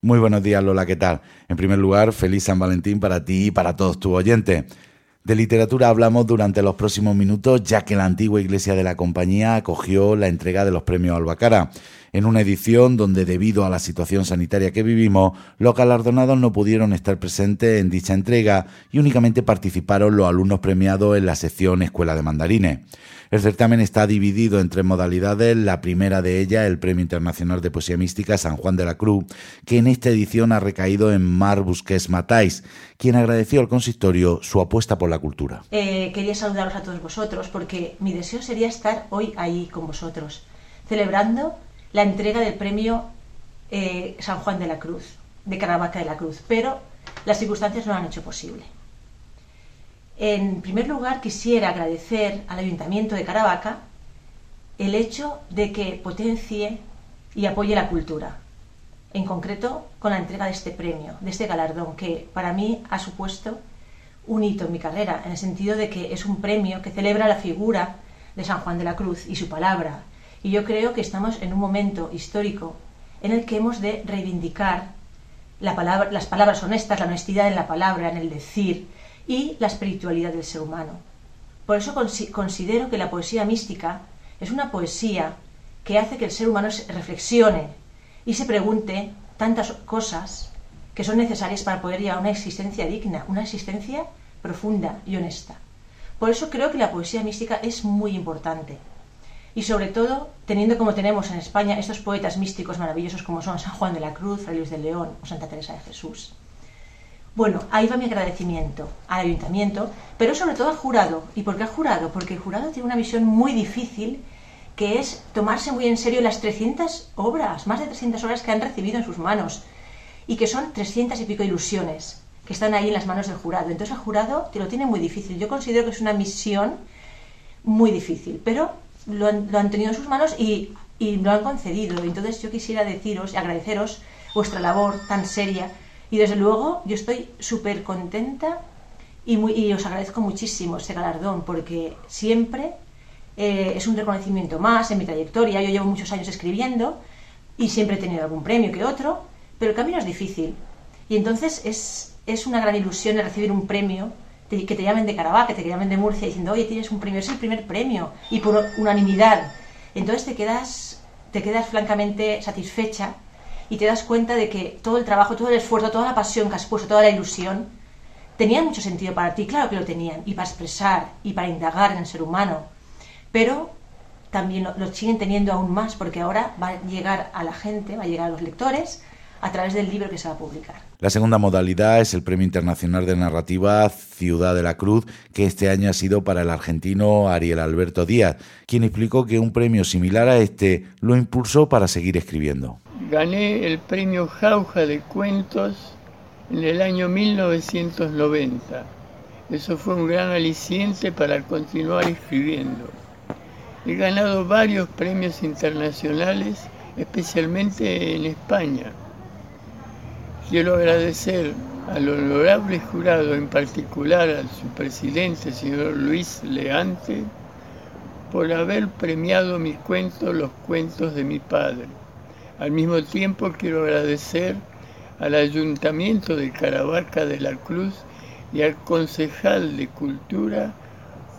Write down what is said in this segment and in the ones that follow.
Muy buenos días, Lola, ¿qué tal? En primer lugar, feliz San Valentín para ti y para todos tus oyentes. De literatura hablamos durante los próximos minutos, ya que la antigua iglesia de la compañía acogió la entrega de los premios Albacara, en una edición donde, debido a la situación sanitaria que vivimos, los galardonados no pudieron estar presentes en dicha entrega y únicamente participaron los alumnos premiados en la sección Escuela de Mandarines. El certamen está dividido en tres modalidades. La primera de ellas, el Premio Internacional de Poesía Mística San Juan de la Cruz, que en esta edición ha recaído en Mar Busquets Matáis, quien agradeció al consistorio su apuesta por la cultura. Eh, quería saludaros a todos vosotros porque mi deseo sería estar hoy ahí con vosotros, celebrando la entrega del Premio eh, San Juan de la Cruz, de Caravaca de la Cruz, pero las circunstancias no lo han hecho posible. En primer lugar, quisiera agradecer al Ayuntamiento de Caravaca el hecho de que potencie y apoye la cultura, en concreto con la entrega de este premio, de este galardón, que para mí ha supuesto un hito en mi carrera, en el sentido de que es un premio que celebra la figura de San Juan de la Cruz y su palabra. Y yo creo que estamos en un momento histórico en el que hemos de reivindicar las palabras honestas, la honestidad en la palabra, en el decir, y la espiritualidad del ser humano. Por eso considero que la poesía mística es una poesía que hace que el ser humano reflexione y se pregunte tantas cosas que son necesarias para poder llevar una existencia digna, una existencia profunda y honesta. Por eso creo que la poesía mística es muy importante. Y sobre todo, teniendo como tenemos en España estos poetas místicos maravillosos como son San Juan de la Cruz, Fray Luis de León o Santa Teresa de Jesús. Bueno, ahí va mi agradecimiento al ayuntamiento, pero sobre todo al jurado. ¿Y por qué al jurado? Porque el jurado tiene una visión muy difícil, que es tomarse muy en serio las 300 obras, más de 300 obras que han recibido en sus manos, y que son 300 y pico ilusiones que están ahí en las manos del jurado. Entonces el jurado te lo tiene muy difícil. Yo considero que es una misión muy difícil, pero lo han, tenido en sus manos y, y lo han concedido. Entonces yo quisiera deciros y agradeceros vuestra labor tan seria y desde luego yo estoy súper contenta y, os agradezco muchísimo este galardón porque siempre eh, es un reconocimiento más en mi trayectoria. Yo llevo muchos años escribiendo y siempre he tenido algún premio que otro, pero el camino es difícil. Y entonces es, es una gran ilusión recibir un premio, que te llamen de Caravaca, que te llamen de Murcia diciendo, oye, tienes un premio, es el primer premio, y por unanimidad. Entonces te quedas, te quedas francamente satisfecha y te das cuenta de que todo el trabajo, todo el esfuerzo, toda la pasión que has puesto, toda la ilusión, tenía mucho sentido para ti, claro que lo tenían, y para expresar y para indagar en el ser humano, pero también lo, siguen teniendo aún más porque ahora va a llegar a la gente, va a llegar a los lectores a través del libro que se va a publicar. La segunda modalidad es el Premio Internacional de Narrativa Ciudad de la Cruz, que este año ha sido para el argentino Ariel Alberto Díaz, quien explicó que un premio similar a este lo impulsó para seguir escribiendo gané el premio Jauja de Cuentos en el año 1990. Eso fue un gran aliciente para continuar escribiendo. He ganado varios premios internacionales, especialmente en España. Quiero agradecer al honorable jurado, en particular a su presidente, señor Luis Leante, por haber premiado mis cuentos, los cuentos de mi padre. Al mismo tiempo quiero agradecer al Ayuntamiento de Caravaca de la Cruz y al concejal de Cultura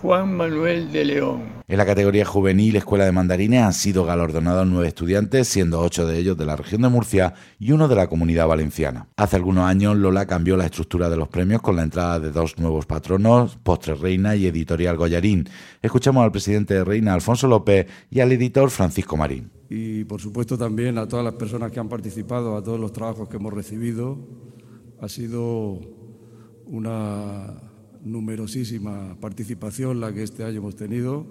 Juan Manuel de León. En la categoría juvenil Escuela de Mandarines han sido galardonados nueve estudiantes, siendo ocho de ellos de la región de Murcia y uno de la comunidad valenciana. Hace algunos años Lola cambió la estructura de los premios con la entrada de dos nuevos patronos, Postre Reina y Editorial Goyarín. Escuchamos al presidente de Reina, Alfonso López, y al editor Francisco Marín y por supuesto también a todas las personas que han participado, a todos los trabajos que hemos recibido. Ha sido una numerosísima participación la que este año hemos tenido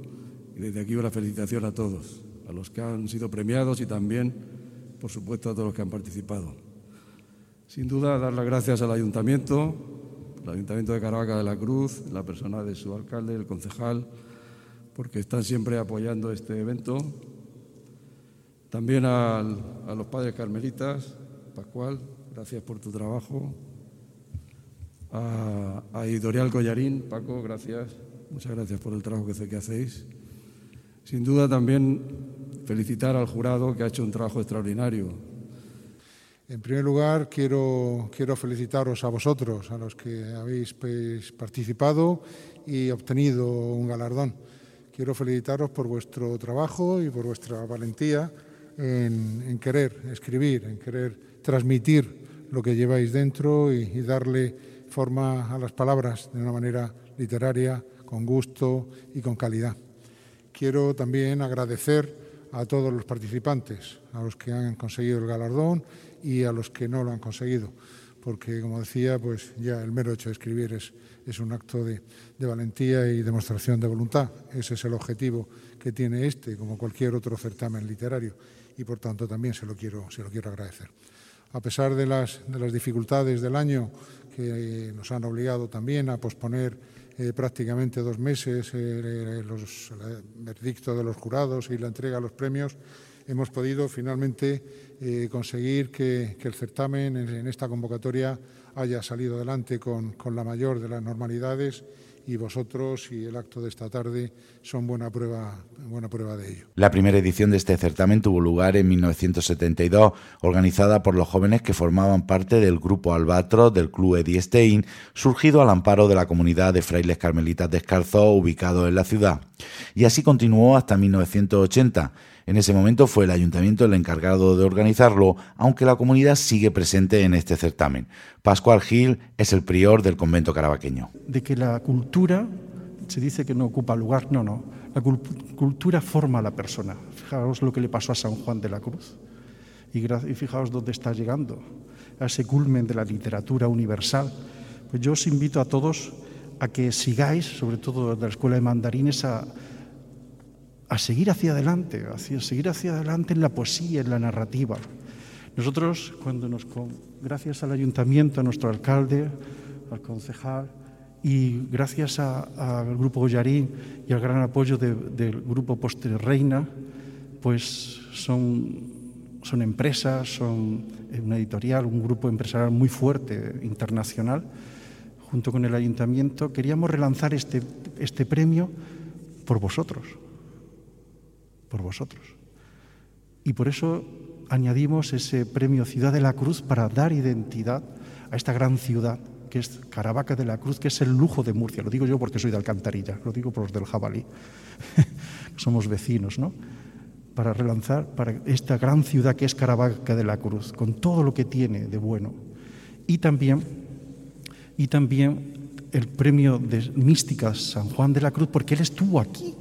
y desde aquí una felicitación a todos, a los que han sido premiados y también, por supuesto, a todos los que han participado. Sin duda, dar las gracias al Ayuntamiento, al Ayuntamiento de Caravaca de la Cruz, la persona de su alcalde, el concejal, porque están siempre apoyando este evento también a los padres carmelitas, Pascual, gracias por tu trabajo. A, Editorial Collarín, Paco, gracias. Muchas gracias por el trabajo que sé que hacéis. Sin duda también felicitar al jurado que ha hecho un trabajo extraordinario. En primer lugar, quiero, quiero felicitaros a vosotros, a los que habéis pues, participado y obtenido un galardón. Quiero felicitaros por vuestro trabajo y por vuestra valentía en, querer escribir, en querer transmitir lo que lleváis dentro y, y darle forma a las palabras de una manera literaria, con gusto y con calidad. Quiero también agradecer a todos los participantes, a los que han conseguido el galardón y a los que no lo han conseguido, porque, como decía, pues ya el mero hecho de escribir es, es un acto de, de, valentía y demostración de voluntad. Ese es el objetivo que tiene este, como cualquier otro certamen literario, y por tanto también se lo quiero, se lo quiero agradecer. A pesar de las, de las dificultades del año que nos han obligado también a posponer eh, prácticamente dos meses eh, los, el de los jurados y la entrega de los premios, hemos podido finalmente eh, conseguir que, el certamen en, esta convocatoria haya salido adelante con la mayor de las normalidades y vosotros y el acto de esta tarde son buena prueba, buena prueba de ello. La primera edición de este certamen tuvo lugar en 1972, organizada por los jóvenes que formaban parte del grupo Albatros del Club Ediestein, surgido al amparo de la comunidad de frailes carmelitas descalzos ubicado en la ciudad. Y así continuó hasta 1980 en ese momento fue el ayuntamiento el encargado de organizarlo, aunque la comunidad sigue presente en este certamen. Pascual Gil es el prior del convento carabaqueño. De que la cultura se dice que no ocupa lugar, no, no. La cultura forma a la persona. Fijaos lo que le pasó a San Juan de la Cruz. Y, fijaos dónde está llegando, a ese culmen de la literatura universal. Pues yo os invito a todos a que sigáis, sobre todo de la Escuela de Mandarines, a, a seguir hacia adelante, a seguir hacia adelante en la poesía, en la narrativa. Nosotros, cuando nos, gracias al ayuntamiento, a nuestro alcalde, al concejal y gracias al grupo Goyarín y al gran apoyo de, del grupo Postre Reina, pues son, son empresas, son una editorial, un grupo empresarial muy fuerte, internacional, junto con el ayuntamiento, queríamos relanzar este, este premio por vosotros, por vosotros. Y por eso añadimos ese premio Ciudad de la Cruz para dar identidad a esta gran ciudad que es Caravaca de la Cruz, que es el lujo de Murcia. Lo digo yo porque soy de Alcantarilla, lo digo por los del jabalí. Somos vecinos, ¿no? Para relanzar para esta gran ciudad que es Caravaca de la Cruz, con todo lo que tiene de bueno. Y también, y también el premio de mística San Juan de la Cruz, porque él estuvo aquí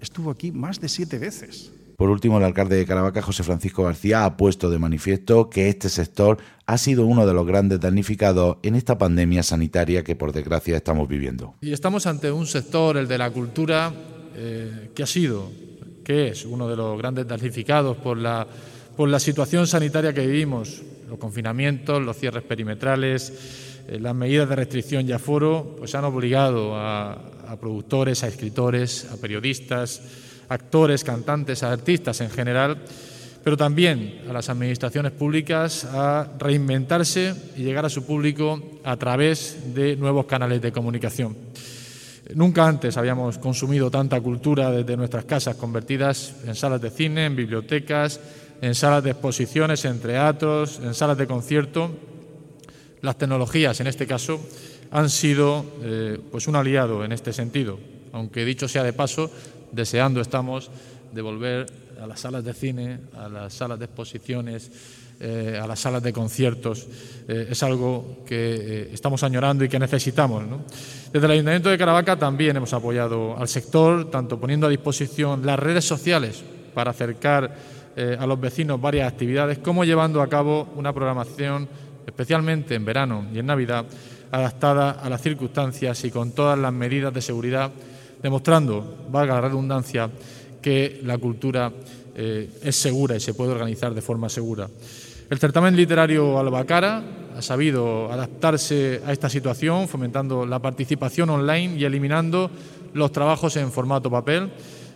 estuvo aquí más de siete veces. Por último, el alcalde de Caravaca, José Francisco García, ha puesto de manifiesto que este sector ha sido uno de los grandes damnificados en esta pandemia sanitaria que por desgracia estamos viviendo. Y estamos ante un sector, el de la cultura, eh, que ha sido, que es uno de los grandes damnificados por la, por la situación sanitaria que vivimos, los confinamientos, los cierres perimetrales, eh, las medidas de restricción y aforo, pues han obligado a, a productores, a escritores, a periodistas, actores, cantantes, a artistas en general, pero también a las administraciones públicas a reinventarse y llegar a su público a través de nuevos canales de comunicación. Nunca antes habíamos consumido tanta cultura desde nuestras casas, convertidas en salas de cine, en bibliotecas, en salas de exposiciones, en teatros, en salas de concierto. Las tecnologías, en este caso, han sido eh, pues un aliado en este sentido, aunque dicho sea de paso, deseando estamos de volver a las salas de cine, a las salas de exposiciones, eh, a las salas de conciertos. Eh, es algo que estamos añorando y que necesitamos. Desde el Ayuntamiento de Caravaca también hemos apoyado al sector, tanto poniendo a disposición las redes sociales para acercar a los vecinos varias actividades, como llevando a cabo una programación, especialmente en verano y en Navidad, adaptada a las circunstancias y con todas las medidas de seguridad, demostrando, valga la redundancia, que la cultura eh, es segura y se puede organizar de forma segura. El certamen literario Albacara ha sabido adaptarse a esta situación, fomentando la participación online y eliminando los trabajos en formato papel.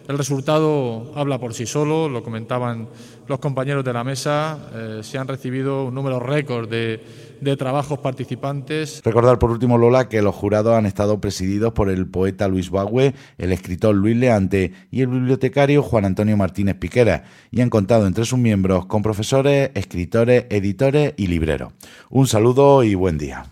El resultado habla por sí solo, lo comentaban los compañeros de la mesa, eh, se han recibido un número récord de, de trabajos participantes. Recordar por último, Lola, que los jurados han estado presididos por el poeta Luis Bagüe, el escritor Luis Leante y el bibliotecario Juan Antonio Martínez Piquera, y han contado entre sus miembros con profesores, escritores, editores y libreros. Un saludo y buen día.